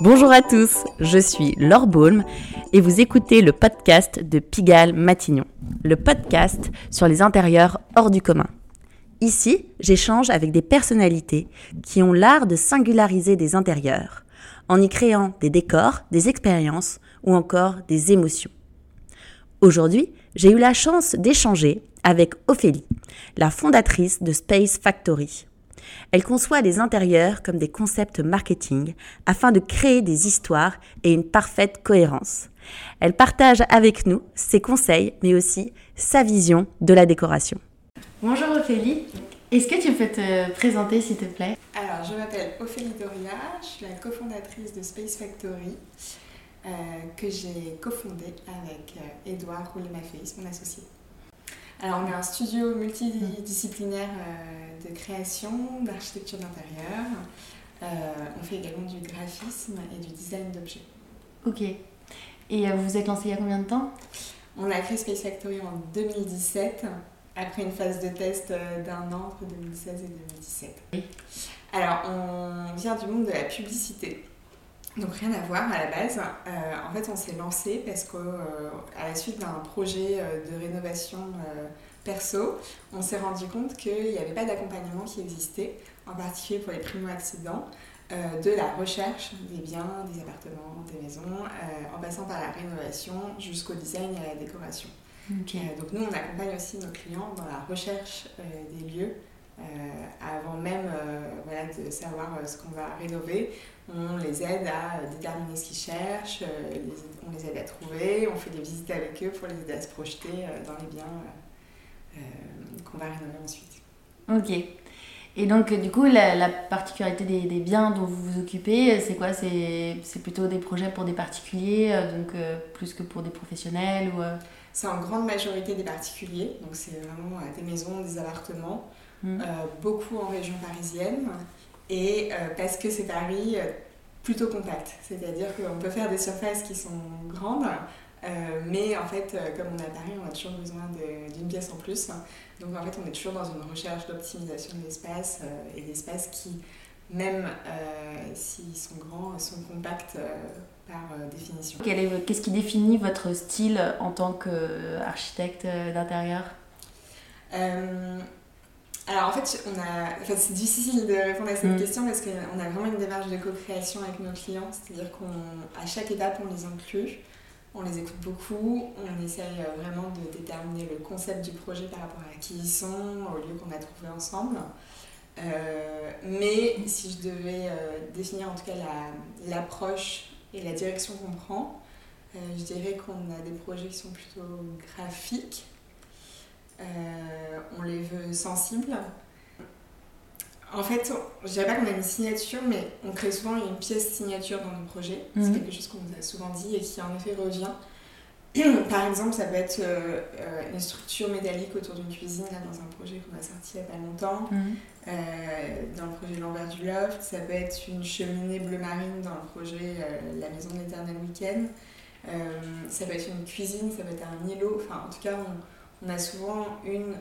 Bonjour à tous, je suis Laure Baulm et vous écoutez le podcast de Pigalle Matignon, le podcast sur les intérieurs hors du commun. Ici, j'échange avec des personnalités qui ont l'art de singulariser des intérieurs, en y créant des décors, des expériences ou encore des émotions. Aujourd'hui, j'ai eu la chance d'échanger avec Ophélie, la fondatrice de Space Factory. Elle conçoit les intérieurs comme des concepts marketing afin de créer des histoires et une parfaite cohérence. Elle partage avec nous ses conseils, mais aussi sa vision de la décoration. Bonjour Ophélie, est-ce que tu peux te présenter s'il te plaît? Alors, je m'appelle Ophélie Doria, je suis la cofondatrice de Space Factory, euh, que j'ai cofondée avec Edouard euh, Roulemaféis, mon associé. Alors, on est un studio multidisciplinaire euh, de création, d'architecture d'intérieur. Euh, on fait également du graphisme et du design d'objets. Ok. Et euh, vous vous êtes lancé il y a combien de temps? On a créé Space Factory en 2017, après une phase de test d'un an entre 2016 et 2017. Alors, on vient du monde de la publicité. Donc rien à voir à la base. Euh, en fait, on s'est lancé parce qu'à euh, la suite d'un projet euh, de rénovation perso, on s'est rendu compte qu'il n'y avait pas d'accompagnement qui existait, en particulier pour les primo-accidents, de la recherche des biens, des appartements, des maisons, en passant par la rénovation jusqu'au design et à la décoration. donc nous, on accompagne aussi nos clients dans la recherche des lieux euh, avant même euh, voilà, de savoir euh, ce qu'on va rénover, on les aide à déterminer ce qu'ils cherchent, on les aide à trouver, on fait des visites avec eux pour les aider à se projeter dans les biens qu'on va rénover ensuite. Ok. Et donc, du coup, la, particularité des, des, biens dont vous vous occupez, c'est quoi? C'est plutôt des projets pour des particuliers, donc plus que pour des professionnels ou, C'est en grande majorité des particuliers, donc c'est vraiment des maisons, des appartements. Mm. Euh, beaucoup en région parisienne, et euh, parce que c'est Paris euh, plutôt compact, c'est-à-dire qu'on peut faire des surfaces qui sont grandes, mais en fait, comme on à Paris, on a toujours besoin d'une pièce en plus. Donc en fait, on est toujours dans une recherche d'optimisation de l'espace et d'espaces qui, même s'ils sont grands, sont compacts par définition. Qu'est-ce qui définit votre style en tant qu'architecte d'intérieur? Alors en fait, on a, c'est difficile de répondre à cette mm. question parce qu'on a vraiment une démarche de co-création avec nos clients, c'est-à-dire qu'à chaque étape, on les inclut, on les écoute beaucoup, on essaye euh, vraiment de déterminer le concept du projet par rapport à qui ils sont, au lieu qu'on a trouvé ensemble. Euh, mais si je devais euh, définir en tout cas l'approche et la direction qu'on prend, je dirais qu'on a des projets qui sont plutôt graphiques, on les veut sensibles. En fait, je dirais pas qu'on a une signature, mais on crée souvent une pièce signature dans nos projets. C'est mhm. quelque chose qu'on nous a souvent dit et qui en effet revient. Par exemple, ça peut être euh, euh, une structure métallique autour d'une cuisine, là, dans un projet qu'on a sorti il n'y a pas longtemps. Mhm. dans le projet L'envers du loft, ça peut être une cheminée bleu marine dans le projet La maison de l'éternel week-end. ça peut être une cuisine, ça peut être un îlot. Enfin, en tout cas, on, on a souvent une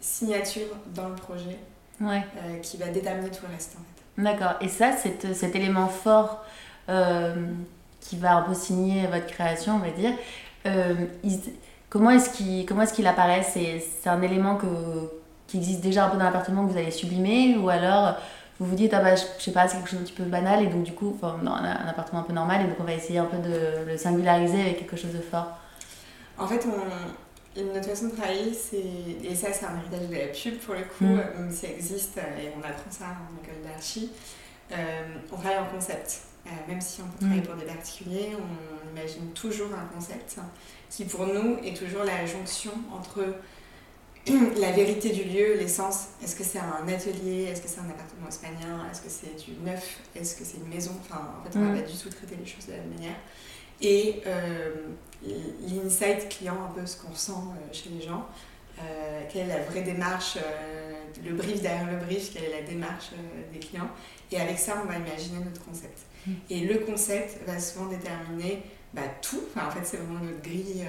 signature dans le projet euh, qui va déterminer tout le reste. D'accord. Et ça, cet, cet élément fort euh, qui va un peu signer votre création, on va dire, euh, comment est-ce qu'il est qu'il apparaît? C'est un élément que, qui existe déjà un peu dans l'appartement que vous allez sublimer? Ou alors vous vous dites, ah bah, je, sais pas, c'est quelque chose d'un petit peu banal et donc du coup, enfin, un, un appartement un peu normal et donc on va essayer un peu de le singulariser avec quelque chose de fort En fait, on, notre façon de travailler, c'est. Et ça, c'est un héritage de la pub pour le coup, mm. même si ça existe euh, et on apprend ça en école d'archi. Euh, on travaille en concept. Euh, même si on peut travailler mm. pour des particuliers, on imagine toujours un concept qui, pour nous, est toujours la jonction entre la vérité du lieu, l'essence. Est-ce que c'est un atelier? Est-ce que c'est un appartement espagnol? Est-ce que c'est du neuf? Est-ce que c'est une maison? Enfin, en fait, on va mm. pas du tout traiter les choses de la même manière. Et l'insight client, un peu ce qu'on sent euh, chez les gens. Euh, quelle est la vraie démarche, euh, le brief derrière le brief, quelle est la démarche des clients. Et avec ça, on va imaginer notre concept. Mm. Et le concept va souvent déterminer bah, tout. Enfin, en fait, c'est vraiment notre grille,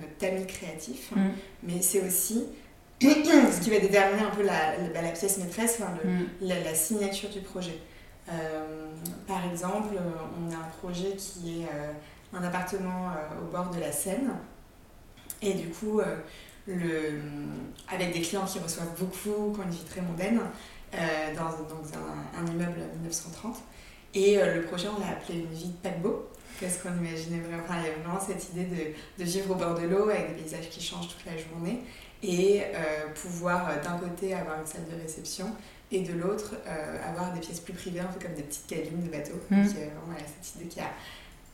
notre tamis créatif. Mm. Mais c'est aussi ce qui va déterminer un peu la, la, pièce maîtresse, mm. la, la, signature du projet. par exemple, on a un projet qui est un appartement au bord de la Seine. Et du coup, le, avec des clients qui reçoivent beaucoup, qui ont une vie très mondaine, dans, un, un, immeuble 1930. Et le projet, on l'a appelé une vie de paquebot parce qu'on imaginait vraiment, il y avait vraiment cette idée de, de vivre au bord de l'eau avec des paysages qui changent toute la journée et euh, pouvoir euh, d'un côté avoir une salle de réception et de l'autre euh, avoir des pièces plus privées, un peu comme des petites cabines de bateau. Mm. Donc vraiment cette idée qui a,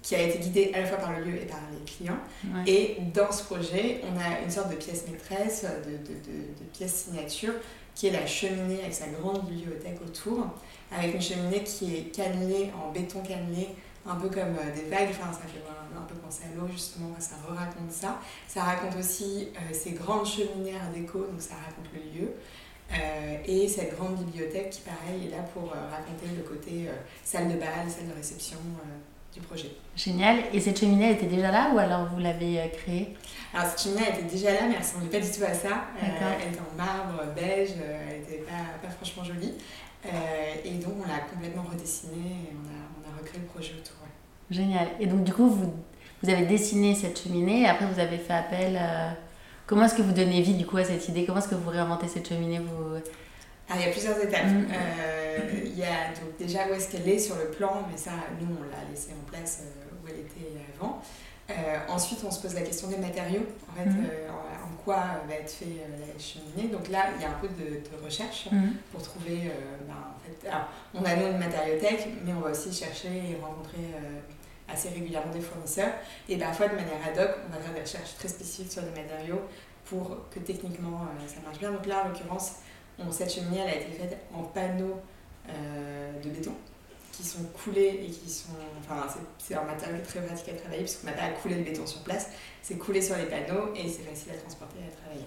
qui a été guidée à la fois par le lieu et par les clients. Et dans ce projet, on a une sorte de pièce maîtresse, de, de, de, de pièce signature, qui est la cheminée avec sa grande bibliothèque autour, avec une cheminée qui est cannelée en béton cannelé un peu comme euh, des vagues, enfin, ça fait un, peu penser à l'eau justement, ça raconte ça. Ça raconte aussi euh, ces grandes cheminées art déco, donc ça raconte le lieu. Euh, et cette grande bibliothèque qui, pareil, est là pour raconter le côté salle de bal, salle de réception du projet. Génial. Et cette cheminée, elle était déjà là ou alors vous l'avez créée? Alors cette cheminée, elle était déjà là, mais elle ressemblait pas du tout à ça. elle était en marbre, beige, elle n'était pas, pas, franchement jolie. et donc on l'a complètement redessinée et on a le projet autour. Génial. Et donc, du coup, vous, vous avez dessiné cette cheminée et après, vous avez fait appel. Euh, comment est-ce que vous donnez vie, du coup, à cette idée? Comment est-ce que vous réinventez cette cheminée? Vous... Ah, il y a plusieurs étapes. Mm. Euh, il y a donc déjà où est-ce qu'elle est sur le plan, mais ça, nous, on l'a laissé en place euh, où elle était avant. ensuite, on se pose la question des matériaux. En fait, mm. en, quoi va être fait la cheminée. Donc là, il y a un peu de, recherche mm. pour trouver ben, alors, on a nous une matériothèque, mais on va aussi chercher et rencontrer euh, assez régulièrement des fournisseurs. Et parfois, de manière ad hoc, on va faire des recherches très spécifiques sur des matériaux pour que techniquement euh, ça marche bien. Donc là, en l'occurrence, cette cheminée, elle a été faite en panneaux euh, de béton qui sont coulés et qui sont. Enfin, c'est un matériau très pratique à travailler puisqu'on n'a pas à couler le béton sur place, c'est coulé sur les panneaux et c'est facile à transporter et à travailler.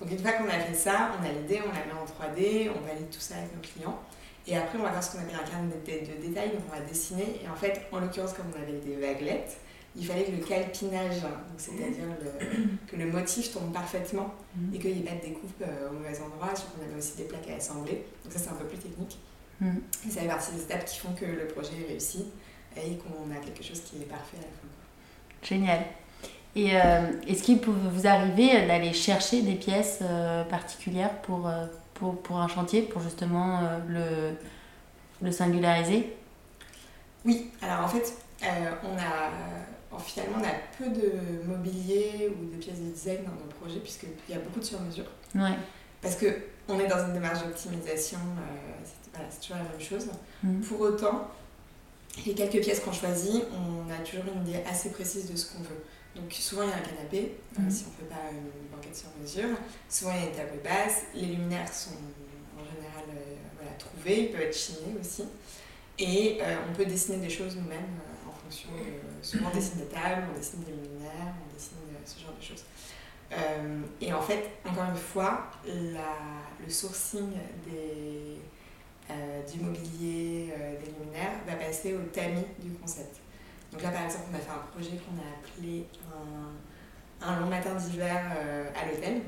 Donc une fois qu'on a fait ça, on a l'idée, on la met en 3D, on valide tout ça avec nos clients. Et après, on va faire ce qu'on appelle un carnet de, détails, donc on va dessiner. Et en fait, en l'occurrence, comme on avait des vaguelettes, il fallait que le calpinage, c'est-à-dire que le motif tombe parfaitement mm. et qu'il n'y ait pas de découpe euh, au mauvais endroit, surtout qu'on avait aussi des plaques à assembler. Donc ça, c'est un peu plus technique. Mm. Et ça fait partie des étapes qui font que le projet est réussi et qu'on a quelque chose qui est parfait à la fin. Génial. Et euh, est-ce qu'il peut vous arriver d'aller chercher des pièces euh, particulières pour pour, pour un chantier, pour justement euh, le, le singulariser? Oui, alors en fait, euh, on a, finalement, on a peu de mobilier ou de pièces de design dans nos projets, puisqu'il y a beaucoup de sur-mesure. Ouais. Parce qu'on est dans une démarche d'optimisation, euh, c'est toujours la même chose. Mm. Pour autant, les quelques pièces qu'on choisit, on a toujours une idée assez précise de ce qu'on veut. Donc souvent il y a un canapé, mhm. si on ne fait pas une banquette sur mesure. Souvent il y a une table basse. Les luminaires sont en général euh, voilà, trouvés, ils peuvent être chinés aussi. Et euh, on peut dessiner des choses nous-mêmes euh, fonction de... Souvent on dessine des tables, on dessine des luminaires, on dessine ce genre de choses. et en fait, encore une fois, la, le sourcing des, du mobilier, des luminaires va passer au tamis du concept. Donc là, par exemple, on a fait un projet qu'on a appelé un, un long matin d'hiver euh, à l'hôtel.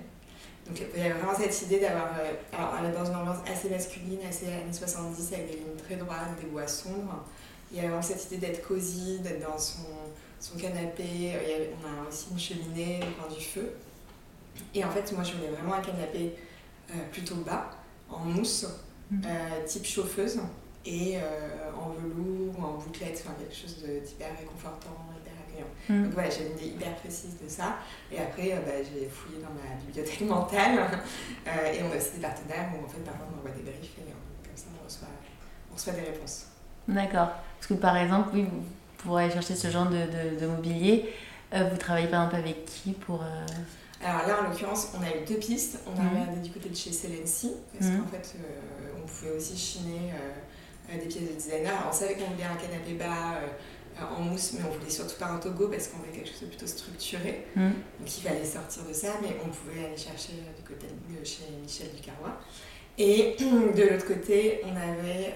Donc il y avait vraiment cette idée d'avoir, euh, alors dans une ambiance assez masculine, assez années 70, avec des lignes très droites, des bois sombres. Il y avait vraiment cette idée d'être cosy, d'être dans son, son canapé. on a aussi une cheminée au du feu. Et en fait, moi, je voulais vraiment un canapé euh, plutôt bas, en mousse, mmh. type chauffeuse et euh, en velours ou en bouclette, enfin quelque chose d'hyper réconfortant, hyper accueillant. Mm. Donc voilà, j'ai une idée hyper précise de ça. Et après, euh, bah, j'ai fouillé dans ma bibliothèque mentale euh, et on a aussi des partenaires où en fait parfois on envoie des briefs et comme ça on reçoit, on reçoit des réponses. D'accord. Parce que par exemple, oui, vous pourrez chercher ce genre de, de, mobilier. vous travaillez par exemple avec qui pour... Alors là, en l'occurrence, on a eu deux pistes. On a mm. regardé du côté de chez Celency, parce mm. qu'en fait, on pouvait aussi chiner euh, des pièces de designer. on savait qu'on voulait un canapé bas euh, en mousse, mais on voulait surtout pas un togo parce qu'on voulait quelque chose de plutôt structuré. Mm. Donc il fallait sortir de ça, mais on pouvait aller chercher euh, du côté de chez Michel Ducarrois. Et de l'autre côté, on avait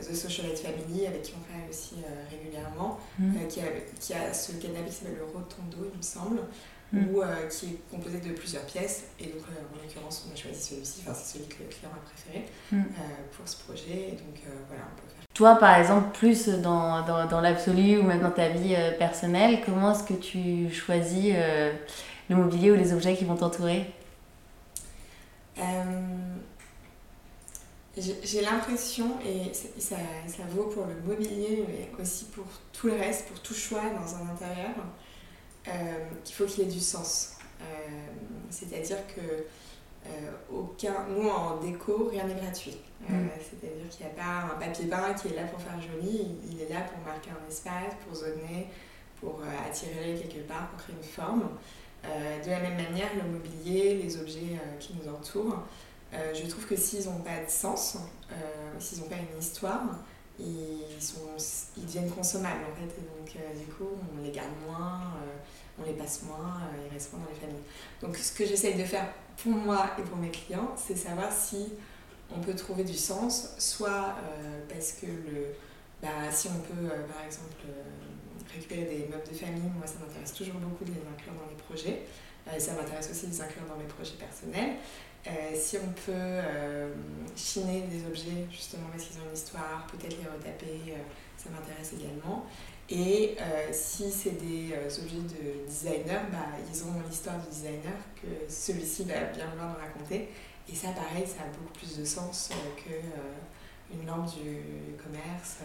The Socialite Family, avec qui on travaille aussi régulièrement, mm. qui, a, qui, a, ce canapé qui s'appelle le Rotondo, il me semble, mm. ou qui est composé de plusieurs pièces. Et donc, en l'occurrence, on a choisi celui-ci, enfin, c'est celui que le client a préféré mm. pour ce projet. Et donc, voilà, on peut faire. Toi, par exemple, plus dans, dans, dans l'absolu ou même dans ta vie personnelle, comment est-ce que tu choisis le mobilier ou les objets qui vont t'entourer? J'ai l'impression, et ça, ça, vaut pour le mobilier, mais aussi pour tout le reste, pour tout choix dans un intérieur, euh, qu'il faut qu'il ait du sens. Euh, c'est-à-dire que euh, aucun, nous en déco, rien n'est gratuit. Mm. C'est-à-dire qu'il n'y a pas un papier peint qui est là pour faire joli, il est là pour marquer un espace, pour zoner, pour attirer quelque part, pour créer une forme. de la même manière, le mobilier, les objets qui nous entourent, euh, je trouve que s'ils n'ont pas de sens, euh, s'ils n'ont pas une histoire, ils, sont, ils deviennent consommables en fait. donc, euh, du coup, on les garde moins, on les passe moins, ils restent moins dans les familles. Donc, ce que j'essaye de faire pour moi et pour mes clients, c'est savoir si on peut trouver du sens, soit parce que le, bah, si on peut, par exemple, récupérer des meubles de famille, moi ça m'intéresse toujours beaucoup de les inclure dans les projets. ça m'intéresse aussi de les inclure dans mes projets personnels. Euh, si on peut euh, chiner des objets, justement parce qu'ils ont une histoire, peut-être les retaper, euh, ça m'intéresse également. Et si c'est des objets de designer, bah, ils ont l'histoire du designer que celui-ci va bien vouloir nous raconter. Et ça, pareil, ça a beaucoup plus de sens qu'une lampe du commerce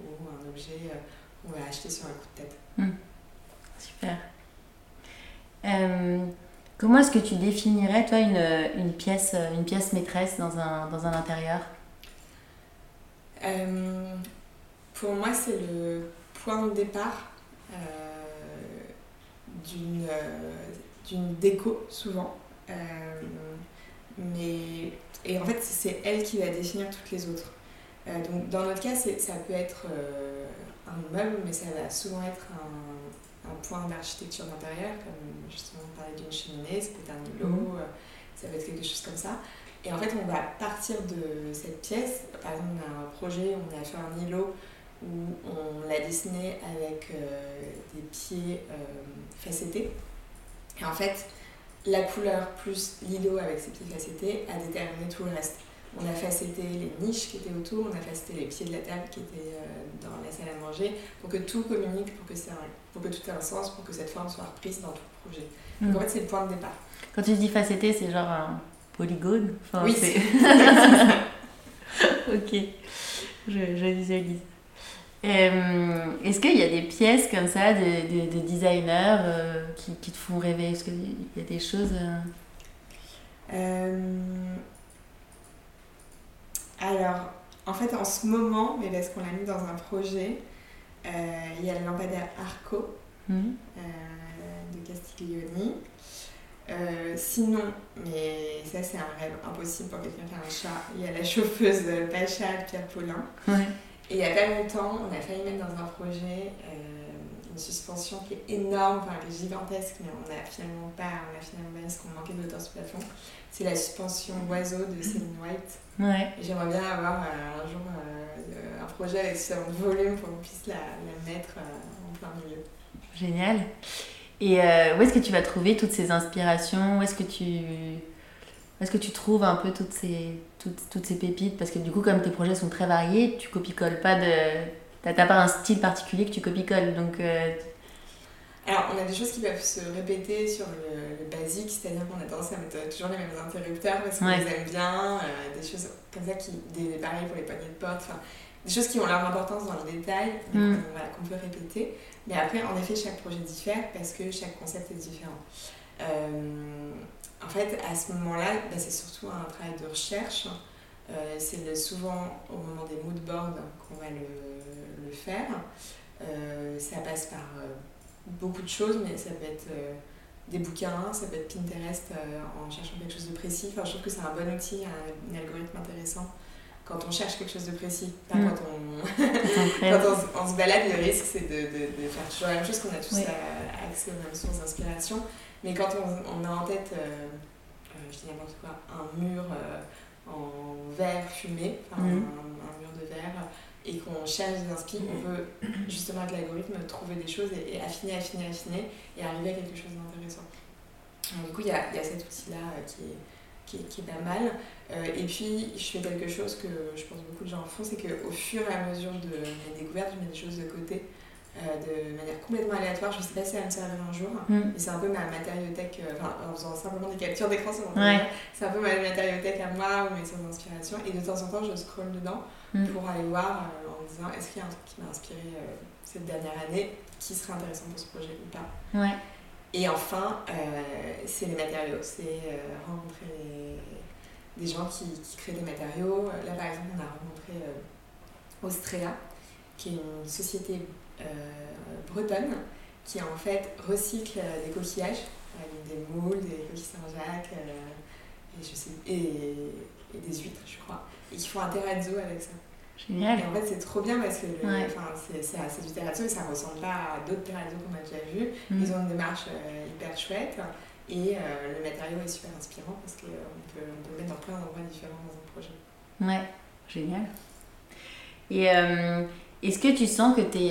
ou un objet qu'on va acheter sur un coup de tête. Hmm. Super. Comment est-ce que tu définirais, toi, une, une, pièce, une pièce maîtresse dans un, dans un intérieur? Euh, Pour moi, c'est le point de départ euh, d'une d'une déco, souvent. Euh, mais, et en fait, c'est elle qui va définir toutes les autres. donc, dans notre cas, ça peut être un meuble, mais ça va souvent être un un point d'architecture d'intérieur, comme justement on parlait d'une cheminée, ça peut être un îlot, mhm. euh, ça peut être quelque chose comme ça. Et en fait, on va partir de cette pièce. Par exemple, on a un projet, on a fait un îlot où on l'a dessiné avec euh, des pieds euh, facettés. Et en fait, la couleur plus l'îlot avec ses pieds facettés a déterminé tout le reste. On a facetté les niches qui étaient autour, on a facetté les pieds de la table qui étaient euh, dans la salle à manger, pour que tout communique, pour que, ça, pour que tout ait un sens, pour que cette forme soit reprise dans tout le projet. Donc mm. en fait, c'est le point de départ. Quand tu dis facetté, c'est genre un polygone? Oui, c'est Ok, je, je visualise. Euh, est-ce qu'il y a des pièces comme ça de, de, de designers euh, qui, qui, te font rêver? Est-ce qu'il y a des choses alors, en fait, en ce moment, mais parce qu'on l'a mis dans un projet, euh, il y a le lampadaire Arco mhm. euh, de Castiglioni. Euh, sinon, mais ça c'est un rêve impossible pour quelqu'un qui a un chat, il y a la chauffeuse Pacha de Pierre Paulin. Et il n'y a pas longtemps, on a failli mettre dans un projet suspension qui est énorme, enfin qui est gigantesque, mais on n'a finalement pas, on a finalement pas parce qu'on manquait de hauteur sur plafond. C'est la suspension oiseau de Céline White. Ouais. J'aimerais bien avoir euh, un jour euh, un projet avec suffisamment de volume pour qu'on puisse la, la mettre euh, en plein milieu. Génial. Et où est-ce que tu vas trouver toutes ces inspirations? Où est-ce que tu est-ce que tu trouves un peu toutes ces, toutes, toutes, ces pépites? Parce que du coup, comme tes projets sont très variés, tu copie-colles pas de, T'as pas un style particulier que tu copies-colles, donc... Euh, Alors, on a des choses qui peuvent se répéter sur le, basique, c'est-à-dire qu'on a tendance à mettre toujours les mêmes interrupteurs parce qu'on les aime bien, euh, des choses comme ça, qui, des, pareil pour les poignées de porte, des choses qui ont leur importance dans le détail, mm. qu'on peut répéter. Mais après, en effet, chaque projet diffère parce que chaque concept est différent. Euh, en fait, à ce moment-là, bah, c'est surtout un travail de recherche. C'est souvent au moment des mood boards qu'on va le faire. Euh, ça passe par euh, beaucoup de choses, mais ça peut être euh, des bouquins, ça peut être Pinterest en cherchant quelque chose de précis. Enfin, je trouve que c'est un bon outil, un, algorithme intéressant quand on cherche quelque chose de précis, pas mm. quand, on... quand on, se balade, le risque c'est de, de, faire toujours la même chose, qu'on a tous accès aux mêmes sources d'inspiration. Mais quand on, a en tête, je dis n'importe quoi, un mur en verre fumé, mm. un, mur de verre, et qu'on cherche des inspi, on peut justement avec l'algorithme trouver des choses et, affiner, affiner, affiner et arriver à quelque chose d'intéressant. du coup, il y a, y a, cet outil-là euh, qui est, qui, est, qui est, pas mal. Euh, et puis, je fais quelque chose que je pense beaucoup de gens font, c'est qu'au fur et à mesure de mes découvertes, je mets des choses de côté. Euh, de manière complètement aléatoire. Je ne sais pas si va me servir un jour, mm. mais c'est un peu ma matériothèque, enfin, en faisant simplement des captures d'écran ouais. c'est un peu ma matériothèque à moi ou mes sources d'inspiration. Et de temps en temps, je scrolle dedans Mm. pour aller voir euh, en disant est-ce qu'il y a un truc qui m'a inspiré euh, cette dernière année qui serait intéressant pour ce projet ou pas? Ouais. Et enfin, euh, c'est les matériaux, c'est rencontrer des gens qui, qui, créent des matériaux. Là, par exemple, on a rencontré Austrea, qui est une société bretonne qui en fait recycle des coquillages, des moules, des coquilles Saint-Jacques et, je sais, et, et, des huîtres, je crois et qui font un terrazzo avec ça. Génial. Et en fait, c'est trop bien parce que c'est du terrazzo et ça ressemble pas à d'autres terrazzo qu'on a déjà vus. Mm. Ils ont une démarche euh, hyper chouette et euh, le matériau est super inspirant parce qu'on euh, peut, on peut le mettre dans plein d'endroits différents dans un projet. Ouais, génial. Et est-ce que tu sens que, tes,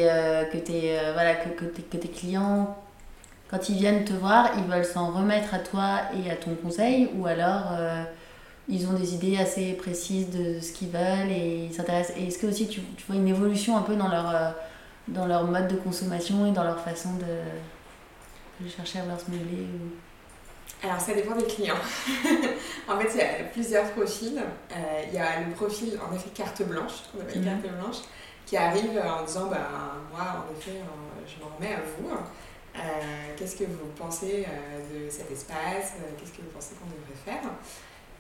que, tes, voilà, que, que, tes, que tes clients, quand ils viennent te voir, ils veulent s'en remettre à toi et à ton conseil ou alors ils ont des idées assez précises de ce qu'ils veulent et ils s'intéressent? Et est-ce que aussi tu, tu, vois une évolution un peu dans leur, euh, dans leur mode de consommation et dans leur façon de, de chercher à vouloir se meubler Alors ça dépend des clients. en fait, il y a plusieurs profils. Euh, il y a le profil en effet carte blanche, qu'on appelle mhm. carte blanche, qui arrive en disant bah, moi en effet euh, je m'en remets à vous. Qu'est-ce que vous pensez de cet espace Qu'est-ce que vous pensez qu'on devrait faire?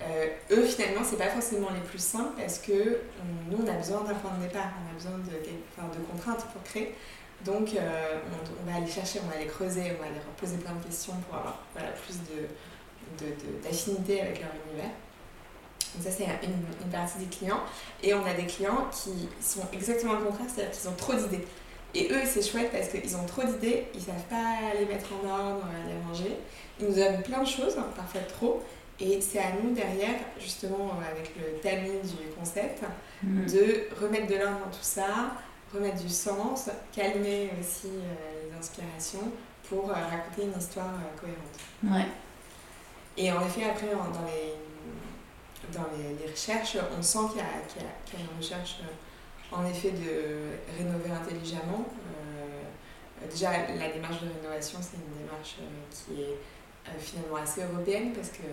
Euh, eux, finalement, c'est pas forcément les plus simples parce que nous, on a besoin d'un point de départ, on a besoin de, contraintes pour créer. Donc, euh, on, va aller chercher, on va aller creuser, on va aller poser plein de questions pour avoir voilà, plus d'affinité de, avec leur univers. Donc ça, c'est une, une, partie des clients. Et on a des clients qui sont exactement le contraire, c'est-à-dire qu'ils ont trop d'idées. Et eux, c'est chouette parce qu'ils ont trop d'idées, ils savent pas les mettre en ordre, les ranger. Ils nous donnent plein de choses, parfois trop, et c'est à nous derrière, justement avec le timing du concept, mm. de remettre de l'ordre dans tout ça, remettre du sens, calmer aussi euh, les inspirations pour euh, raconter une histoire euh, cohérente. Ouais. Et en effet, après, dans les, dans les, recherches, on sent qu'il y, y, a une recherche en effet de rénover intelligemment. déjà, la démarche de rénovation, c'est une démarche qui est euh, finalement assez européenne parce que,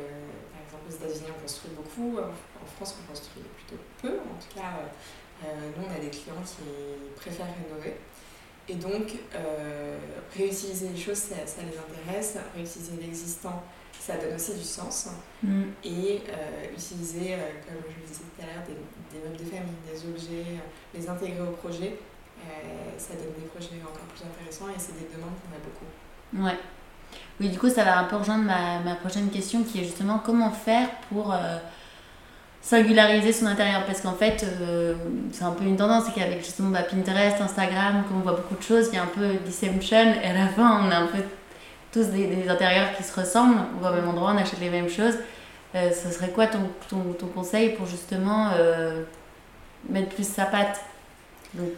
par exemple, aux États-Unis, on construit beaucoup, en France, on construit plutôt peu. En tout cas, euh, nous, on a des clients qui préfèrent rénover. Et donc, euh, réutiliser les choses, ça, les intéresse. Réutiliser l'existant, ça donne aussi du sens. Mm. Et utiliser, comme je le disais tout à l'heure, des, des, meubles de famille, des objets, les intégrer au projet, ça donne des projets encore plus intéressants et c'est des demandes qu'on a beaucoup. Ouais. Oui, du coup, ça va un peu rejoindre ma, ma prochaine question qui est justement comment faire pour euh, singulariser son intérieur? Parce qu'en fait, euh, c'est un peu une tendance, c'est qu'avec justement bah, Pinterest, Instagram, comme on voit beaucoup de choses, il y a un peu deception et à la fin, on a un peu tous des, des intérieurs qui se ressemblent. On va au même endroit, on achète les mêmes choses. Euh, ce serait quoi ton, ton, ton conseil pour justement mettre plus sa patte? Donc...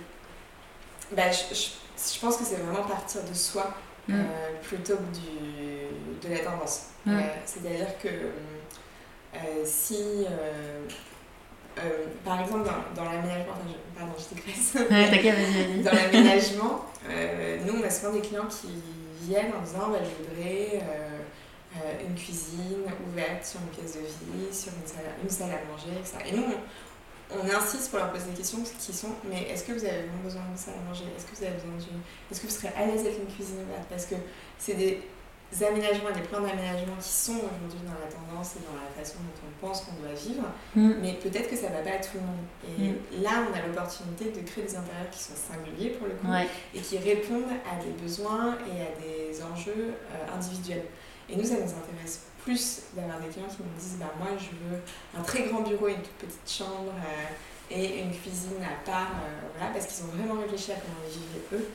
bah, je, je, je pense que c'est vraiment partir de soi. Mm. Euh, plutôt que du, de la tendance. Mm. Euh, c'est-à-dire que euh, si, par exemple, dans, dans l'aménagement, enfin, pardon, je digresse. Ouais, dans l'aménagement, nous, on a souvent des clients qui viennent en disant bah, je voudrais une cuisine ouverte sur une pièce de vie, sur une salle, salle à manger, etc. Et nous, on insiste pour leur poser des questions qui sont mais est-ce que vous avez vraiment besoin de ça à manger? Est-ce que vous avez besoin d'une. Est-ce que vous serez à l'aise avec une cuisine ouverte? Parce que c'est des aménagements, des plans d'aménagement qui sont aujourd'hui dans la tendance et dans la façon dont on pense qu'on doit vivre, mm. mais peut-être que ça ne va pas à tout le monde. Et mm. là, on a l'opportunité de créer des intérieurs qui sont singuliers pour le coup et qui répondent à des besoins et à des enjeux euh, individuels. Et nous, ça nous intéresse plus d'avoir des clients qui nous disent bah, Moi, je veux un très grand bureau et une toute petite chambre euh, et une cuisine à part, euh, voilà, parce qu'ils ont vraiment réfléchi à comment ils vivaient eux.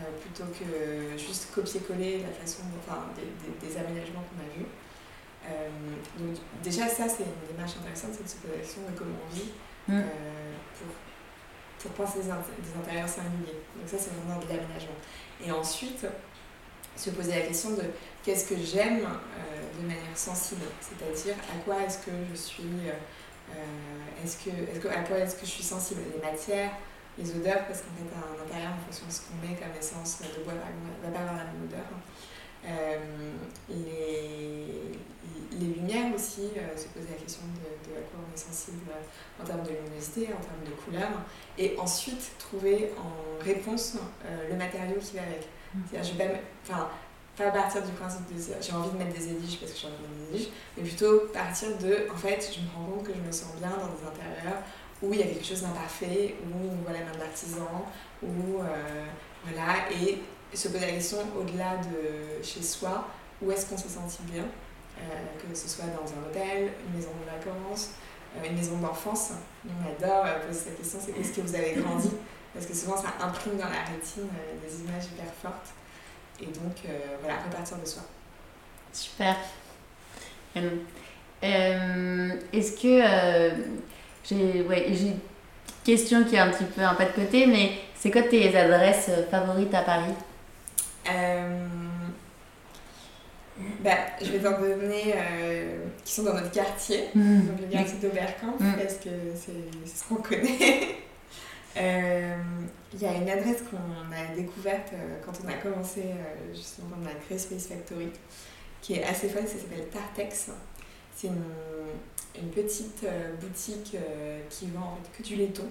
Euh, plutôt que juste copier-coller la façon, enfin, des, des, aménagements qu'on a vus. donc déjà ça c'est une démarche intéressante, c'est de se poser la question de comment on vit mm. pour pour penser des, intérieurs singuliers. Donc ça, c'est vraiment de l'aménagement. Et ensuite, se poser la question de qu'est-ce que j'aime de manière sensible, c'est-à-dire à quoi est-ce que je suis, est-ce que, est que, à quoi est-ce que je suis sensible, les matières, les odeurs, parce qu'en fait, un intérieur, en fonction de ce qu'on met comme essence de bois, ne va pas avoir la même odeur. Euh, les, les, lumières aussi, euh, se poser la question de, de, à quoi on est sensible en termes de luminosité, en termes de couleur, et ensuite trouver en réponse euh, le matériau qui va avec. Mm. C'est-à-dire, je vais pas, pas partir du principe de j'ai envie de mettre des édiges parce que j'ai envie de mettre des édiges, mais plutôt partir de, en fait, je me rends compte que je me sens bien dans des intérieurs où il y a quelque chose d'imparfait, où la main de l'artisan, où euh, voilà, et se poser la question au-delà de chez soi, où est-ce qu'on se sent bien, euh, que ce soit dans un hôtel, une maison de vacances, euh, une maison d'enfance. On adore poser cette question, c'est est-ce que vous avez grandi? Parce que souvent ça imprime dans la rétine des images hyper fortes. Et donc voilà, repartir de soi. Super. est-ce que j'ai ouais, une question qui est un petit peu un pas de côté, mais c'est quoi tes adresses favorites à Paris? Euh, bah, Je vais t'en donner euh, qui sont dans notre quartier, mmh. donc le quartier d'Oberkampf, mmh. parce que c'est ce qu'on connaît. Euh, il y a une adresse qu'on a découverte quand on a commencé, justement, on a créé Space Factory, qui est assez folle, ça s'appelle Tartex. C'est une, une petite euh, boutique euh, qui vend en fait que du laiton,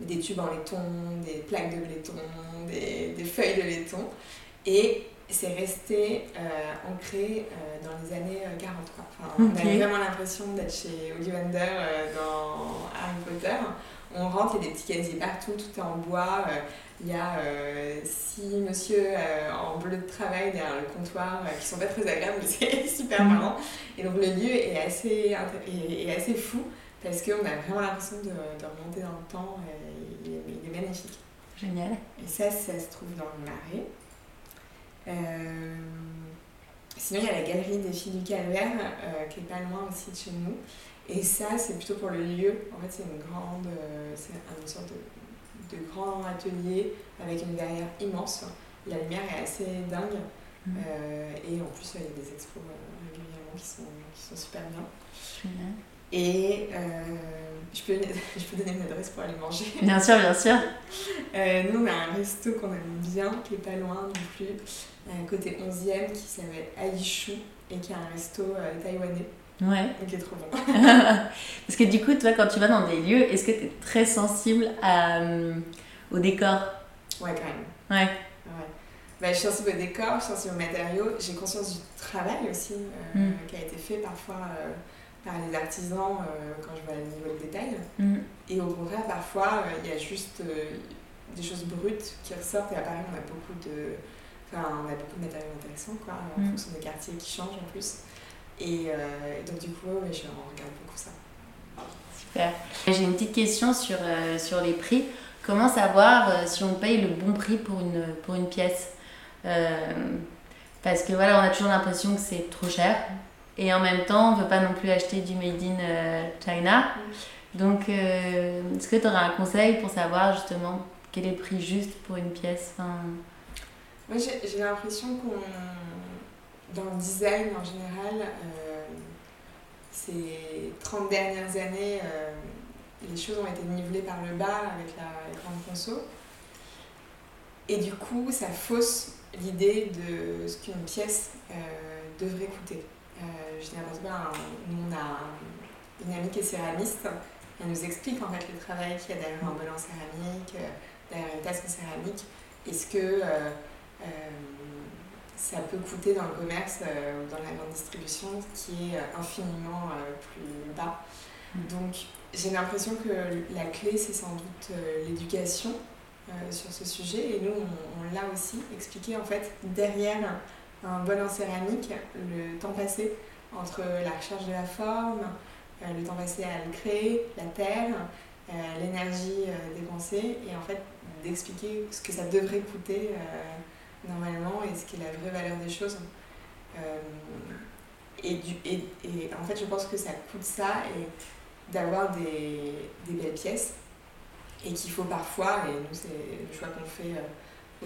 des tubes en laiton, des plaques de laiton, des, des feuilles de laiton. Et c'est resté euh, ancré dans les années 43. Enfin, On a vraiment l'impression d'être chez Ollivander dans Harry Potter. On rentre, il y a des petits casiers partout, tout est en bois. Il y a euh, six monsieur euh, en bleu de travail derrière le comptoir euh, qui sont pas très agréables, mais c'est super mm. marrant. Et donc le lieu est assez, est, assez fou parce qu'on a vraiment l'impression de, de, remonter dans le temps. Et il, est, magnifique. Génial. Et ça, ça se trouve dans le marais. sinon, il y a la galerie des filles du Calvaire qui est pas loin aussi de chez nous. Et ça, c'est plutôt pour le lieu. En fait, c'est une grande. c'est une sorte de de grands ateliers avec une verrière immense. La lumière est assez dingue. Mm. Euh, et en plus, il y a des expos euh, régulièrement qui sont, qui sont super bien. Et euh, je, peux, je peux donner une adresse pour aller manger. Bien sûr, bien sûr. nous, on a un resto qu'on aime bien, qui est pas loin non plus, côté 11e, qui s'appelle Aishu et qui est un resto taïwanais. Ouais. est trop bon. Parce que du coup, toi, quand tu vas dans des lieux, est-ce que tu es très sensible à, euh, au décor? Ouais, quand même. Ouais. ouais. Bah, je suis sensible au décor, je suis sensible aux matériaux. J'ai conscience du travail aussi euh, mm. qui a été fait parfois euh, par les artisans quand je vois le niveau de détail. Mm. Et au contraire, parfois, il y a juste des choses brutes qui ressortent. Et à Paris, on a beaucoup de, enfin, on a beaucoup de matériaux intéressants, quoi, en mm. fonction des quartiers qui changent en plus. Et, euh, donc du coup, je regarde beaucoup ça. Super. J'ai une petite question sur, euh, sur les prix. Comment savoir euh, si on paye le bon prix pour une, pour une pièce? Parce que voilà, on a toujours l'impression que c'est trop cher. Et en même temps, on ne veut pas non plus acheter du Made in China. Donc, est-ce que tu aurais un conseil pour savoir justement quel est le prix juste pour une pièce? Enfin... Moi, j'ai l'impression qu'on dans le design en général, euh, ces 30 dernières années, euh, les choses ont été nivelées par le bas avec la grande conso. Et du coup, ça fausse l'idée de ce qu'une pièce euh, devrait coûter. je dis n'importe quoi, nous on a une amie qui est céramiste, elle nous explique en fait le travail qu'il y a derrière un bol en céramique, derrière une tasse en céramique. Est-ce que ça peut coûter dans le commerce euh, ou dans la grande distribution qui est euh, infiniment euh, plus bas. Mm. Donc j'ai l'impression que la clé c'est sans doute l'éducation sur ce sujet et nous on, l'a aussi expliqué en fait derrière un bol en céramique le temps passé entre la recherche de la forme, le temps passé à le créer, la terre, l'énergie dépensée et en fait d'expliquer ce que ça devrait coûter normalement et ce qui est la vraie valeur des choses. Euh, et, du, et, et, en fait, je pense que ça coûte ça et d'avoir des, des, belles pièces. et qu'il faut parfois, et nous c'est le choix qu'on fait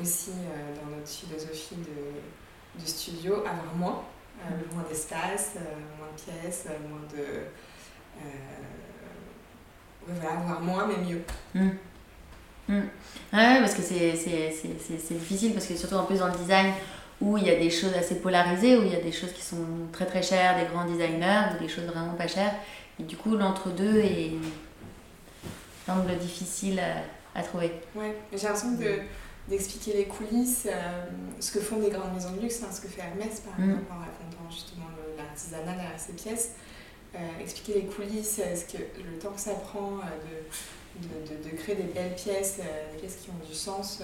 aussi dans notre philosophie de, de studio, avoir moins, moins d'espace, moins de pièces, moins de... voilà, avoir moins mais mieux. Mm. Mm. Ouais, parce que c'est difficile, parce que surtout en plus dans le design, où il y a des choses assez polarisées, où il y a des choses qui sont très très chères, des grands designers, ou des choses vraiment pas chères. Et du coup, l'entre-deux est l'angle difficile à, trouver. Ouais, j'ai l'impression d'expliquer les coulisses, euh, ce que font des grandes maisons de luxe, hein, ce que fait Hermès par mm. exemple, en racontant justement l'artisanat derrière ses pièces. Euh, expliquer les coulisses, euh, ce que, le temps que ça prend de, de, de, créer des belles pièces, des pièces qui ont du sens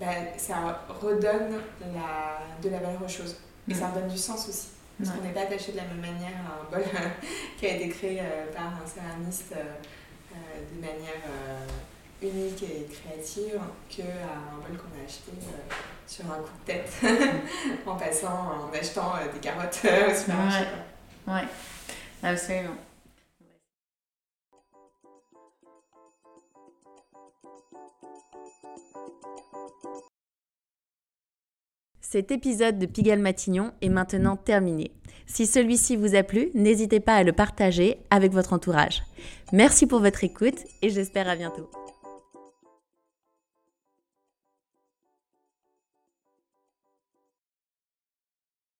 bah, ça redonne la, de la valeur aux choses. Et ça mm. redonne du sens aussi. Parce qu'on n'est pas attaché de la même manière à un bol qui a été créé euh, par un céramiste euh, euh, de manière unique et créative qu'à un bol qu'on a acheté sur un coup de tête en passant, en achetant des carottes au supermarché. Ouais, ouais. absolument. Cet épisode de Pigalle Matignon est maintenant terminé. Si celui-ci vous a plu, n'hésitez pas à le partager avec votre entourage. Merci pour votre écoute et j'espère à bientôt.